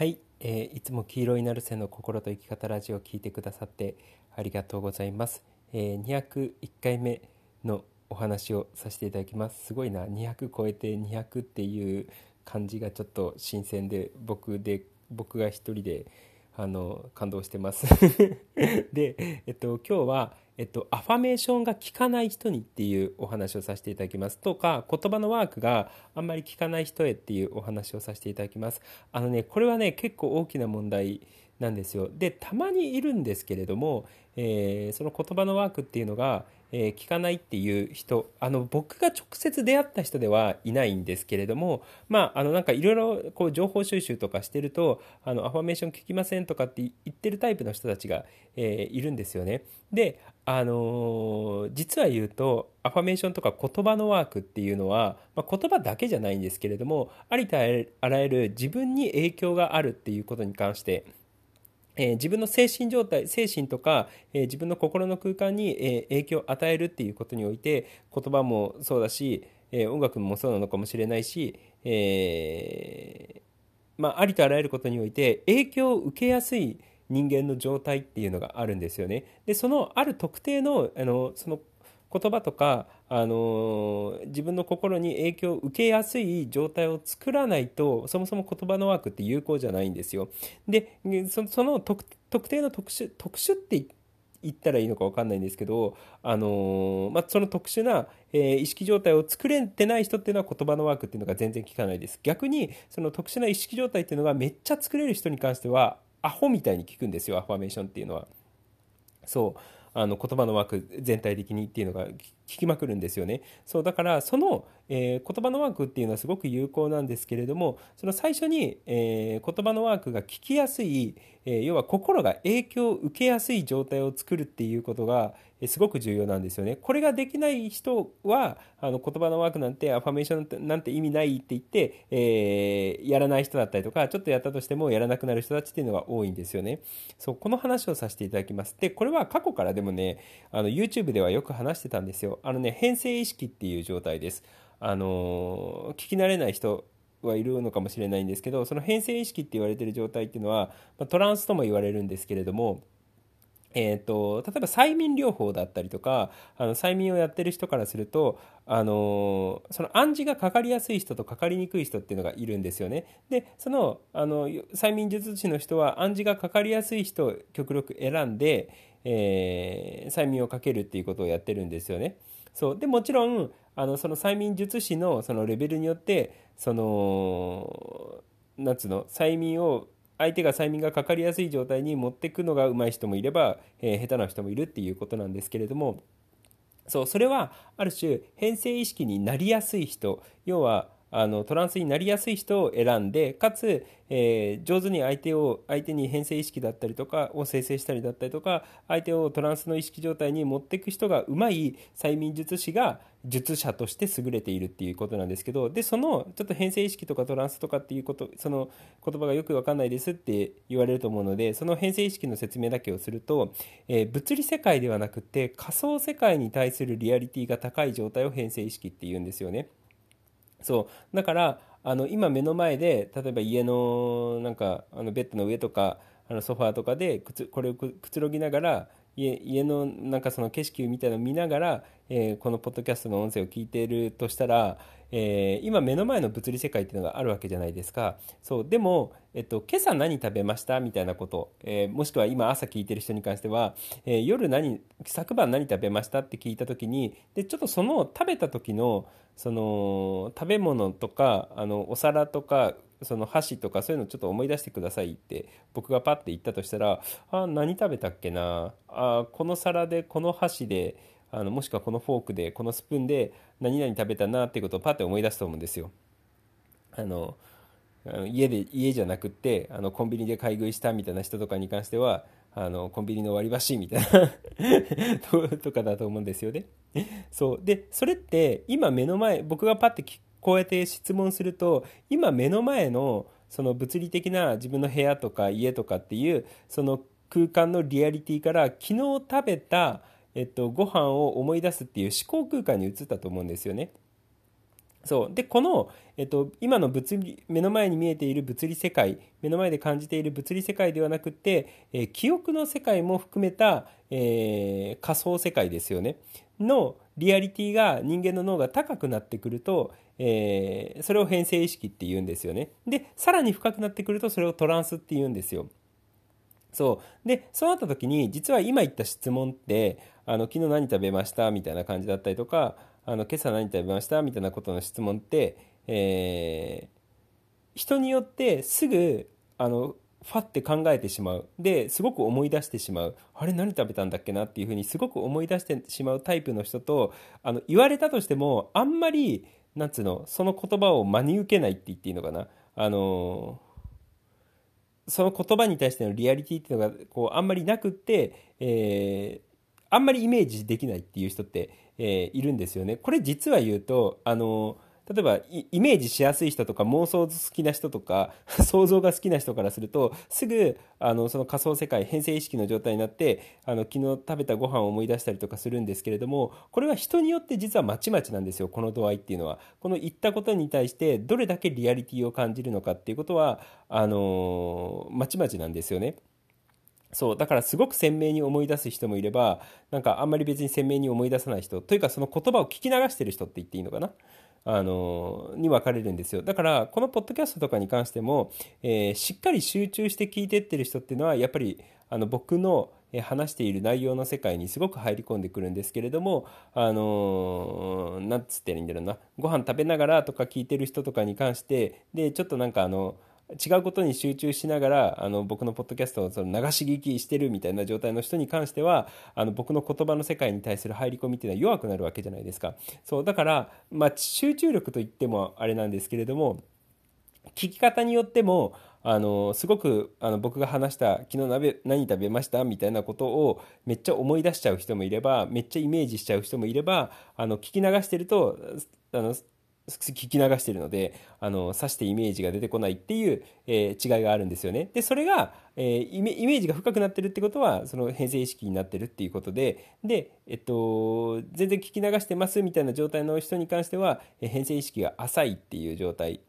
はい、えーいつも黄色いナルセの心と生き方ラジオを聞いてくださってありがとうございます。えー201回目のお話をさせていただきます。すごいな、200超えて200っていう感じがちょっと新鮮で、僕で、僕が一人で、あの、感動してます。で、えっと、今日は、えっと、アファメーションが効かない人にっていうお話をさせていただきますとか言葉のワークがあんまり効かない人へっていうお話をさせていただきますあのねこれはね結構大きな問題なんですよ。でたまにいるんですけれども、えーその言葉のワークっていうのが、えー聞かないっていう人あの僕が直接出会った人ではいないんですけれどもまああのなんかいろいろこう情報収集とかしてるとあのアファメーション聞きませんとかって言ってるタイプの人たちが、えーいるんですよね。であのー実は言うとアファメーションとか言葉のワークっていうのは、まあ、言葉だけじゃないんですけれどもありとあらゆる自分に影響があるっていうことに関してえ自分の精神状態精神とか、え自分の心の空間に、え影響を与えるっていうことにおいて言葉もそうだし、え音楽もそうなのかもしれないし、えーまあ、ありとあらゆることにおいて影響を受けやすい人間の状態っていうのがあるんですよね。でそのある特定のあのその言葉とか、あの自分の心に影響を受けやすい状態を作らないとそもそも言葉のワークって有効じゃないんですよ。でそその特定の特殊特殊って言ったらいいのか分かんないんですけど、あのまあ、その特殊な、えー意識状態を作れてない人っていうのは言葉のワークっていうのが全然効かないです逆にその特殊な意識状態っていうのがめっちゃ作れる人に関してはアホみたいに効くんですよアファメーションっていうのは。そうあの言葉の枠全体的にっていうのが聞きまくるんですよね。そうだからその、えー言葉のワークっていうのはすごく有効なんですけれどもその最初に、えー言葉のワークが聞きやすい、えー要は心が影響を受けやすい状態を作るっていうことがすごく重要なんですよね。これができない人はあの言葉のワークなんてアファメーションなんて意味ないって言って、えやらない人だったりとかちょっとやったとしてもやらなくなる人たちっていうのが多いんですよね。そうこの話をさせていただきます。でこれは過去からでもねあの YouTube ではよく話してたんですよ。あのね変性意識っていう状態です。あの聞き慣れない人はいるのかもしれないんですけどその変性意識って言われてる状態っていうのは、まトランスとも言われるんですけれどもえー、と例えば催眠療法だったりとかあの催眠をやってる人からすると、あのその暗示がかかりやすい人とかかりにくい人っていうのがいるんですよね。でそのあの催眠術師の人は暗示がかかりやすい人を極力選んで、えー催眠をかけるっていうことをやってるんですよね。そう。でもちろんあのその催眠術師のそのレベルによってそのなんつうの催眠を相手が催眠がかかりやすい状態に持っていくのが上手い人もいれば、えー下手な人もいるっていうことなんですけれどもそう。それはある種変性意識になりやすい人要はあのトランスになりやすい人を選んでかつ、えー上手に相手を相手に変性意識だったりとかを生成したりだったりとか相手をトランスの意識状態に持っていく人がうまい催眠術師が術者として優れているっていうことなんですけどでそのちょっと変性意識とかトランスとかっていうことその言葉がよくわかんないですって言われると思うのでその変性意識の説明だけをすると、えー物理世界ではなくて仮想世界に対するリアリティが高い状態を変性意識っていうんですよね。そう。だからあの今目の前で例えば家のなんかあのベッドの上とかあのソファーとかでくつこれをくつろぎながら家家のなんかその景色みたいなのを見ながら、えーこのポッドキャストの音声を聞いているとしたら、えー今目の前の物理世界っていうのがあるわけじゃないですか。そうでも、えっと、今朝何食べましたみたいなこと、えーもしくは今朝聞いてる人に関しては、えー夜何昨晩何食べましたって聞いた時にでちょっとその食べた時のその食べ物とかあのお皿とかその箸とかそういうのちょっと思い出してくださいって僕がパッて言ったとしたらあ何食べたっけなあこの皿でこの箸であのもしくはこのフォークでこのスプーンで何々食べたなっていうことをパッて思い出すと思うんですよ。あの家で家じゃなくってあのコンビニで買い食いしたみたいな人とかに関してはあのコンビニの割り箸みたいな とかだと思うんですよね。そうでそれって今目の前僕がパッてこうやって質問すると今目の前のその物理的な自分の部屋とか家とかっていうその空間のリアリティから昨日食べた、えっと、ご飯を思い出すっていう思考空間に移ったと思うんですよね。そう。でこの、えっと、今の物理目の前に見えている物理世界目の前で感じている物理世界ではなくて、えー、記憶の世界も含めた、えー、仮想世界ですよね。のリアリティが人間の脳が高くなってくると、えー、それを変性意識って言うんですよね。でさらに深くなってくるとそれをトランスって言うんですよ。そう。でそうなった時に実は今言った質問ってあの昨日何食べましたみたいな感じだったりとかあの今朝何食べましたみたいなことの質問って、えー、人によってすぐあのファって考えてしまう。ですごく思い出してしまう。あれ何食べたんだっけなっていうふうにすごく思い出してしまうタイプの人とあの言われたとしてもあんまりなんつうのその言葉を真に受けないって言っていいのかな。あのその言葉に対してのリアリティっていうのがこうあんまりなくって、えー、あんまりイメージできないっていう人ってえー、いるんですよね。これ実は言うと、あの例えばイメージしやすい人とか妄想好きな人とか 想像が好きな人からするとすぐあのその仮想世界変性意識の状態になってあの昨日食べたご飯を思い出したりとかするんですけれどもこれは人によって実はまちまちなんですよこの度合いっていうのはこの言ったことに対してどれだけリアリティを感じるのかっていうことはあのまちまちなんですよね。そうだからすごく鮮明に思い出す人もいればなんかあんまり別に鮮明に思い出さない人というかその言葉を聞き流してる人って言っていいのかなあのに分かれるんですよ。だからこのポッドキャストとかに関しても、えー、しっかり集中して聞いてってる人っていうのはやっぱりあの僕の話している内容の世界にすごく入り込んでくるんですけれどもあのー、なんつっていいんだろうな。ご飯食べながらとか聞いてる人とかに関してでちょっとなんかあの違うことに集中しながらあの僕のポッドキャストをその流し聞きしてるみたいな状態の人に関してはあの僕の言葉の世界に対する入り込みっていうのは弱くなるわけじゃないですかそうだから、まあ、集中力といってもあれなんですけれども聞き方によってもあのすごくあの僕が話した「昨日何食べました?」みたいなことをめっちゃ思い出しちゃう人もいればめっちゃイメージしちゃう人もいればあの聞き流してるとあの聞き流してるのであの指してイメージが出てこないっていう、えー、違いがあるんですよね。でそれが、えー、イメージが深くなってるってことはその編成意識になってるっていうことでで、えっと、全然聞き流してますみたいな状態の人に関しては、えー、変性意識が浅いっていう状態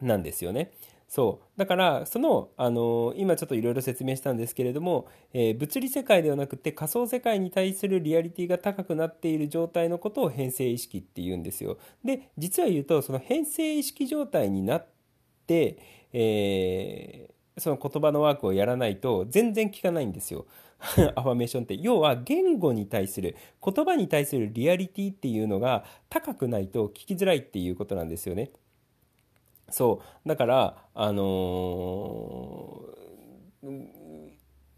なんですよね。そう。だからその、あの今ちょっといろいろ説明したんですけれども、えー、物理世界ではなくて仮想世界に対するリアリティが高くなっている状態のことを変性意識っていうんですよ。で実は言うとその変性意識状態になって、えー、その言葉のワークをやらないと全然効かないんですよ。アファメーションって。要は言語に対する言葉に対するリアリティっていうのが高くないと聞きづらいっていうことなんですよね。そう。だからあのー、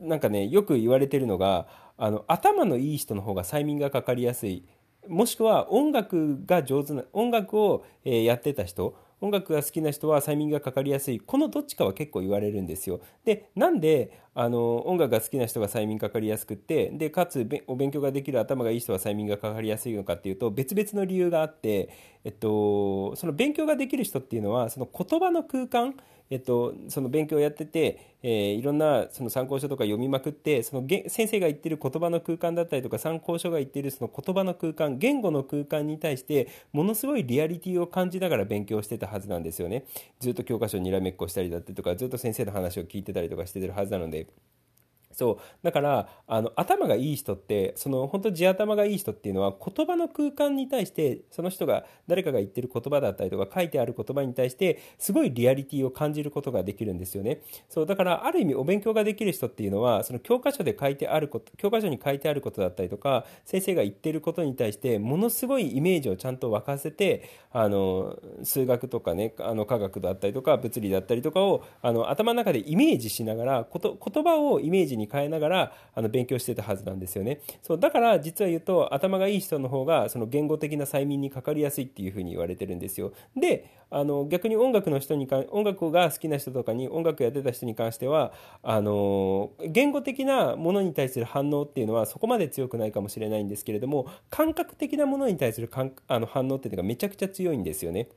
なんかねよく言われてるのがあの頭のいい人の方が催眠がかかりやすい。もしくは音楽が上手な音楽を、えやってた人音楽が好きな人は催眠がかかりやすい。このどっちかは結構言われるんですよ。でなんであの音楽が好きな人が催眠かかりやすくってでかつお勉強ができる頭がいい人は催眠がかかりやすいのかっていうと別々の理由があって、えっと、その勉強ができる人っていうのはその言葉の空間えっと、その勉強をやってて、えー、いろんなその参考書とか読みまくってその先生が言ってる言葉の空間だったりとか参考書が言ってるその言葉の空間言語の空間に対してものすごいリアリティを感じながら勉強してたはずなんですよねずっと教科書にらめっこしたりだったりとかずっと先生の話を聞いてたりとかしてるはずなので。そうだからあの頭がいい人ってその本当地頭がいい人っていうのは言葉の空間に対してその人が誰かが言ってる言葉だったりとか書いてある言葉に対してすごいリアリティを感じることができるんですよね。そうだからある意味お勉強ができる人っていうのはその教科書で書いてあること教科書に書いてあることだったりとか先生が言ってることに対してものすごいイメージをちゃんと沸かせてあの数学とかねあの科学だったりとか物理だったりとかをあの頭の中でイメージしながらこと言葉をイメージに変えながらあの勉強してたはずなんですよねそうだから実は言うと頭がいい人の方がその言語的な催眠にかかりやすいっていうふうに言われてるんですよであの逆に音楽の人にか音楽が好きな人とかに音楽やってた人に関してはあの言語的なものに対する反応っていうのはそこまで強くないかもしれないんですけれども感覚的なものに対するかんあの反応っていうのがめちゃくちゃ強いんですよね。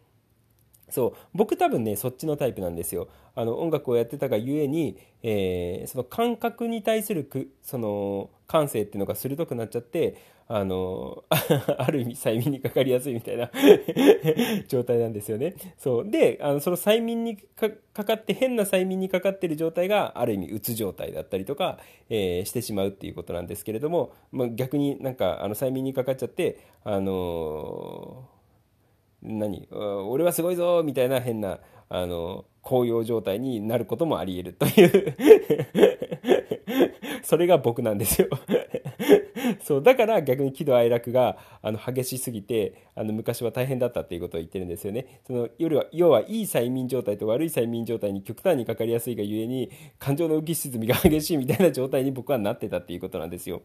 そう僕多分ねそっちのタイプなんですよ。あの音楽をやってたがゆえに、えー、その感覚に対するくその感性っていうのが鋭くなっちゃってあの ある意味催眠にかかりやすいみたいな 状態なんですよね。そうであのその催眠にかかって変な催眠にかかってる状態がある意味うつ状態だったりとか、えー、してしまうっていうことなんですけれども、まあ、逆になんかあの催眠にかかっちゃってあのー何？俺はすごいぞみたいな変なあの高揚状態になることもありえるという。それが僕なんですよ。そうだから逆に喜怒哀楽があの激しすぎてあの昔は大変だったっていうことを言ってるんですよね。その夜は要はいい催眠状態と悪い催眠状態に極端にかかりやすいがゆえに感情の浮き沈みが激しいみたいな状態に僕はなってたっていうことなんですよ。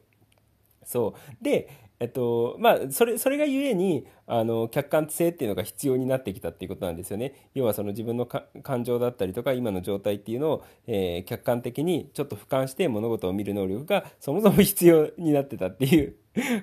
そう。でえっとまあ、それそれがゆえにあの客観性っていうのが必要になってきたっていうことなんですよね。要はその自分の感情だったりとか今の状態っていうのを、えー、客観的にちょっと俯瞰して物事を見る能力が そもそも必要になってたっていう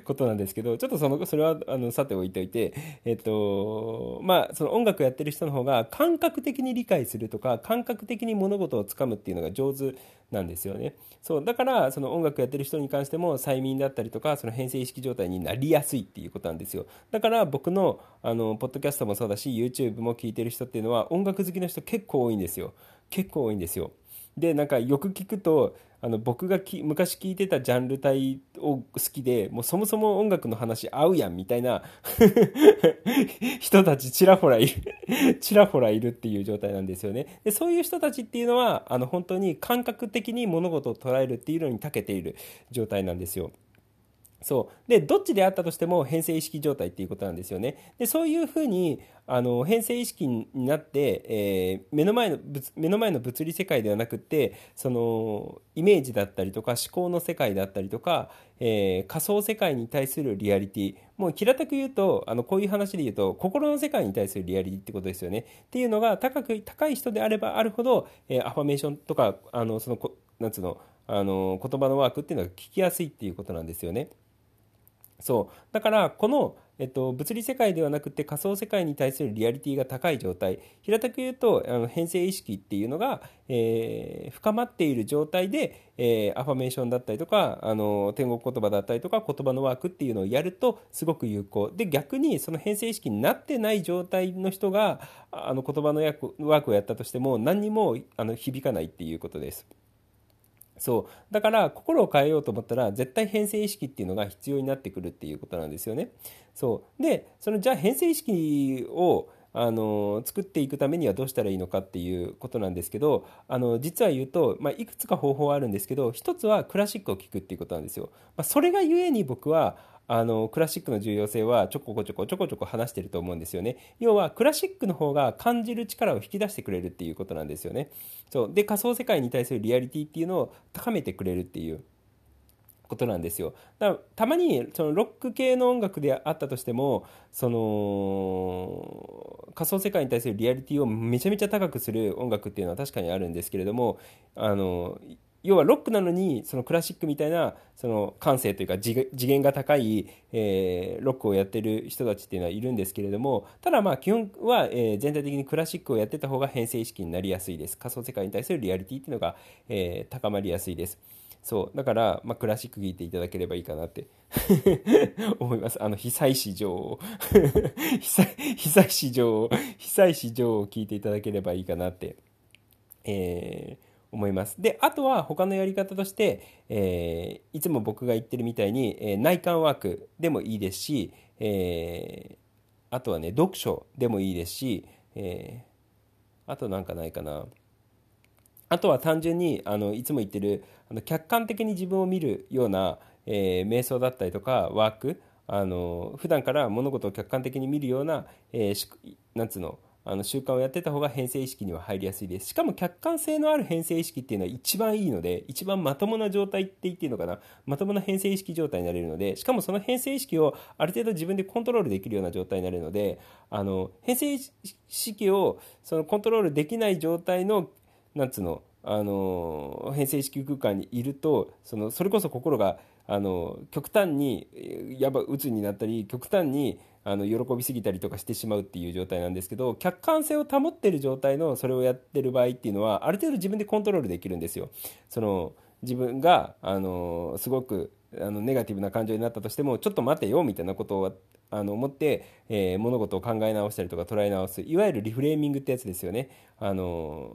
ことなんですけどちょっとそのそれはあのさておいておいて、えっとまあ、その音楽やってる人の方が感覚的に理解するとか感覚的に物事をつかむっていうのが上手なんですよね。そうだからその音楽やってる人に関しても催眠だったりとかその変性意識状態になりやすいっていうことなんですよ。だから僕のあのポッドキャストもそうだし YouTube も聞いてる人っていうのは音楽好きの人結構多いんですよ。結構多いんですよ。でなんかよく聞くとあの僕がき昔聞いてたジャンル帯を好きでもうそもそも音楽の話合うやんみたいな 人たちちらほらいる ちらほらいるっていう状態なんですよね。でそういう人たちっていうのはあの本当に感覚的に物事を捉えるっていうのに長けている状態なんですよ。そう。でどっちであったとしても変性意識状態っていうことなんですよね。でそういうふうにあの変性意識になって、えー、目の前の目の前の物理世界ではなくてそのイメージだったりとか思考の世界だったりとか、えー、仮想世界に対するリアリティ。もう平たく言うとあのこういう話で言うと心の世界に対するリアリティってことですよね。っていうのが高く高い人であればあるほど、えー、アファメーションとかあのそのなんつうのあの言葉のワークっていうのが聞きやすいっていうことなんですよね。そう。だからこの、えっと、物理世界ではなくて仮想世界に対するリアリティが高い状態。平たく言うとあの変性意識っていうのが、えー、深まっている状態で、えー、アファメーションだったりとかあの天国言葉だったりとか言葉のワークっていうのをやるとすごく有効。で逆にその変性意識になってない状態の人があの言葉のワークをやったとしても何にもあの響かないっていうことです。そうだから心を変えようと思ったら絶対変性意識っていうのが必要になってくるっていうことなんですよね。そうでそのじゃあ変性意識をあの作っていくためにはどうしたらいいのかっていうことなんですけどあの実は言うと、まあ、いくつか方法はあるんですけど一つはクラシックを聴くっていうことなんですよ。まあ、それがゆえに僕はあのクラシックの重要性はちょこちょこちょこちょこ話してると思うんですよね。要はクラシックの方が感じる力を引き出してくれるっていうことなんですよね。そう。で仮想世界に対するリアリティっていうのを高めてくれるっていうことなんですよ。だたまにそのロック系の音楽であったとしてもその仮想世界に対するリアリティをめちゃめちゃ高くする音楽っていうのは確かにあるんですけれどもあの要はロックなのにそのクラシックみたいなその感性というか次元が高い、えー、ロックをやってる人たちっていうのはいるんですけれどもただまあ基本は、えー、全体的にクラシックをやってた方が変性意識になりやすいです。仮想世界に対するリアリティっていうのが、えー、高まりやすいです。そう。だから、まあ、クラシック聴いていただければいいかなって 思います。あの被災市場被災被災市場被災市場を 聞いていただければいいかなって。えー思います。で、あとは他のやり方として、えー、いつも僕が言ってるみたいに、えー、内観ワークでもいいですし、えー、あとはね、読書でもいいですし、えあとなんかないかな。あとは単純にあのいつも言ってるあの客観的に自分を見るような、え瞑想だったりとかワークあの普段から物事を客観的に見るような、えー、なんつうのあの習慣をやってた方が変性意識には入りやすいです。しかも客観性のある変性意識っていうのは一番いいので一番まともな状態って言っていいのかな。まともな変性意識状態になれるのでしかもその変性意識をある程度自分でコントロールできるような状態になるのであの変性意識をそのコントロールできない状態のなんつうのあの変性意識空間にいるとそのそれこそ心があの極端にやば鬱になったり極端にあの喜びすぎたりとかしてしまうっていう状態なんですけど客観性を保ってる状態のそれをやってる場合っていうのはある程度自分でコントロールできるんですよ。その自分があのすごくあのネガティブな感情になったとしてもちょっと待てよみたいなことをあの思って、えー、物事を考え直したりとか捉え直すいわゆるリフレーミングってやつですよね。あの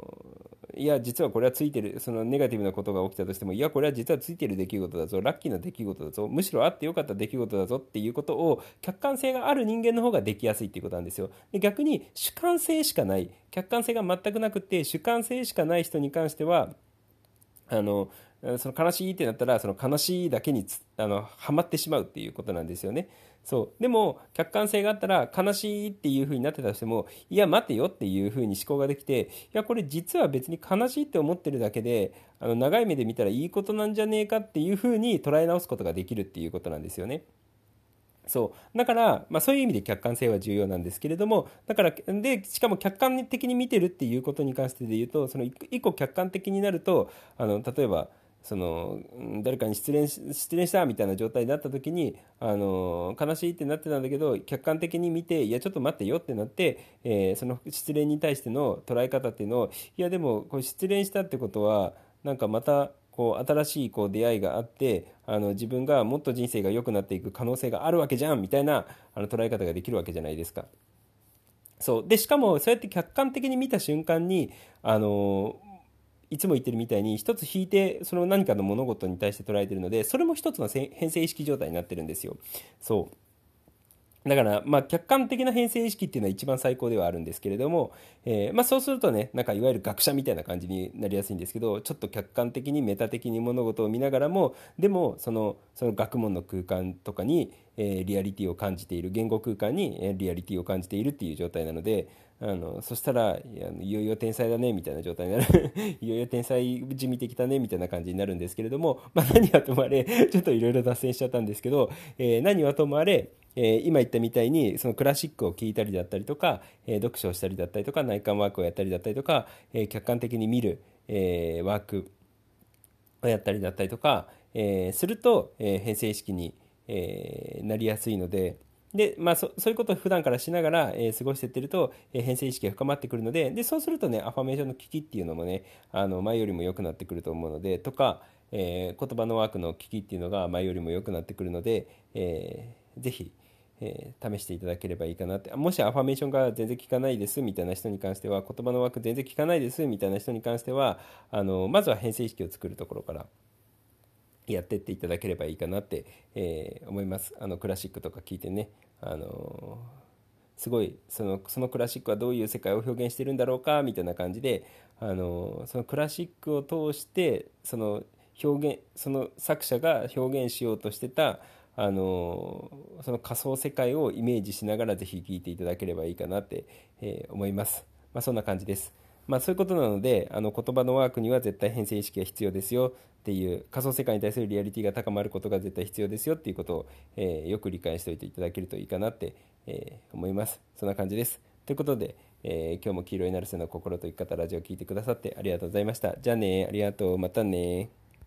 いや実はこれはついてるそのネガティブなことが起きたとしてもいやこれは実はついてる出来事だぞラッキーな出来事だぞむしろあってよかった出来事だぞっていうことを客観性がある人間の方ができやすいっていうことなんですよで逆に主観性しかない客観性が全くなくて主観性しかない人に関してはあのその悲しいってなったらその悲しいだけにあのはまってしまうっていうことなんですよね。そうでも客観性があったら悲しいっていう風になってたとしてもいや待てよっていう風に思考ができていやこれ実は別に悲しいって思ってるだけであの長い目で見たらいいことなんじゃねえかっていう風に捉え直すことができるっていうことなんですよね。そうだから、まあ、そういう意味で客観性は重要なんですけれどもだからでしかも客観的に見てるっていうことに関してで言うとその一個客観的になるとあの例えばその誰かに失恋失恋したみたいな状態になった時にあの悲しいってなってたんだけど客観的に見ていやちょっと待ってよってなって、えー、その失恋に対しての捉え方っていうのをいやでもこれ失恋したってことはなんかまたこう新しいこう出会いがあってあの自分がもっと人生が良くなっていく可能性があるわけじゃんみたいなあの捉え方ができるわけじゃないですか。そうでしかもそうやって客観的に見た瞬間にあのいつも言ってるみたいに一つ引いてその何かの物事に対して捉えてるのでそれも一つの編成意識状態になってるんですよ。そうだから、まあ、客観的な編成意識っていうのは一番最高ではあるんですけれども、えー、まあ、そうするとね、なんかいわゆる学者みたいな感じになりやすいんですけど、ちょっと客観的にメタ的に物事を見ながらも、でも、その、その学問の空間とかに、えー、リアリティを感じている、言語空間に、えー、リアリティを感じているっていう状態なので、あのそしたらいやいよいよ天才だねみたいな状態になる いよいよ天才地味的だねみたいな感じになるんですけれども、まあ、何はともあれ ちょっといろいろ脱線しちゃったんですけど、えー、何はともあれえー、今言ったみたいにそのクラシックを聴いたりだったりとか、えー、読書をしたりだったりとか内観ワークをやったりだったりとか、えー、客観的に見る、えワークをやったりだったりとか、えすると、え編成意識に、えなりやすいので。で、まあそ、そういうことを普段からしながら、えー、過ごしていってると、えー、編成意識が深まってくるのででそうするとねアファメーションの聞きっていうのもねあの前よりも良くなってくると思うのでとか、えー、言葉のワークの聞きっていうのが前よりも良くなってくるので、えー、ぜひえ、試していただければいいかなって。もしアファメーションが全然効かないですみたいな人に関しては言葉の枠全然効かないですみたいな人に関してはあのまずは編成意識を作るところから。やってっていただければいいかなって、えー、思いますあのクラシックとか聞いてねあのすごいそのそのクラシックはどういう世界を表現してるんだろうかみたいな感じであのそのクラシックを通してその表現その作者が表現しようとしてたあのその仮想世界をイメージしながらぜひ聴いていただければいいかなって、えー、思います。まあ、そんな感じです。まあ、そういうことなのであの言葉のワークには絶対編成意識が必要ですよっていう仮想世界に対するリアリティが高まることが絶対必要ですよっていうことを、えー、よく理解しておいていただけるといいかなって、えー、思います。そんな感じです。ということで、えー、今日も黄色いナルセの心と生き方ラジオを聴いてくださってありがとうございました。じゃあね、ありがとう、またね。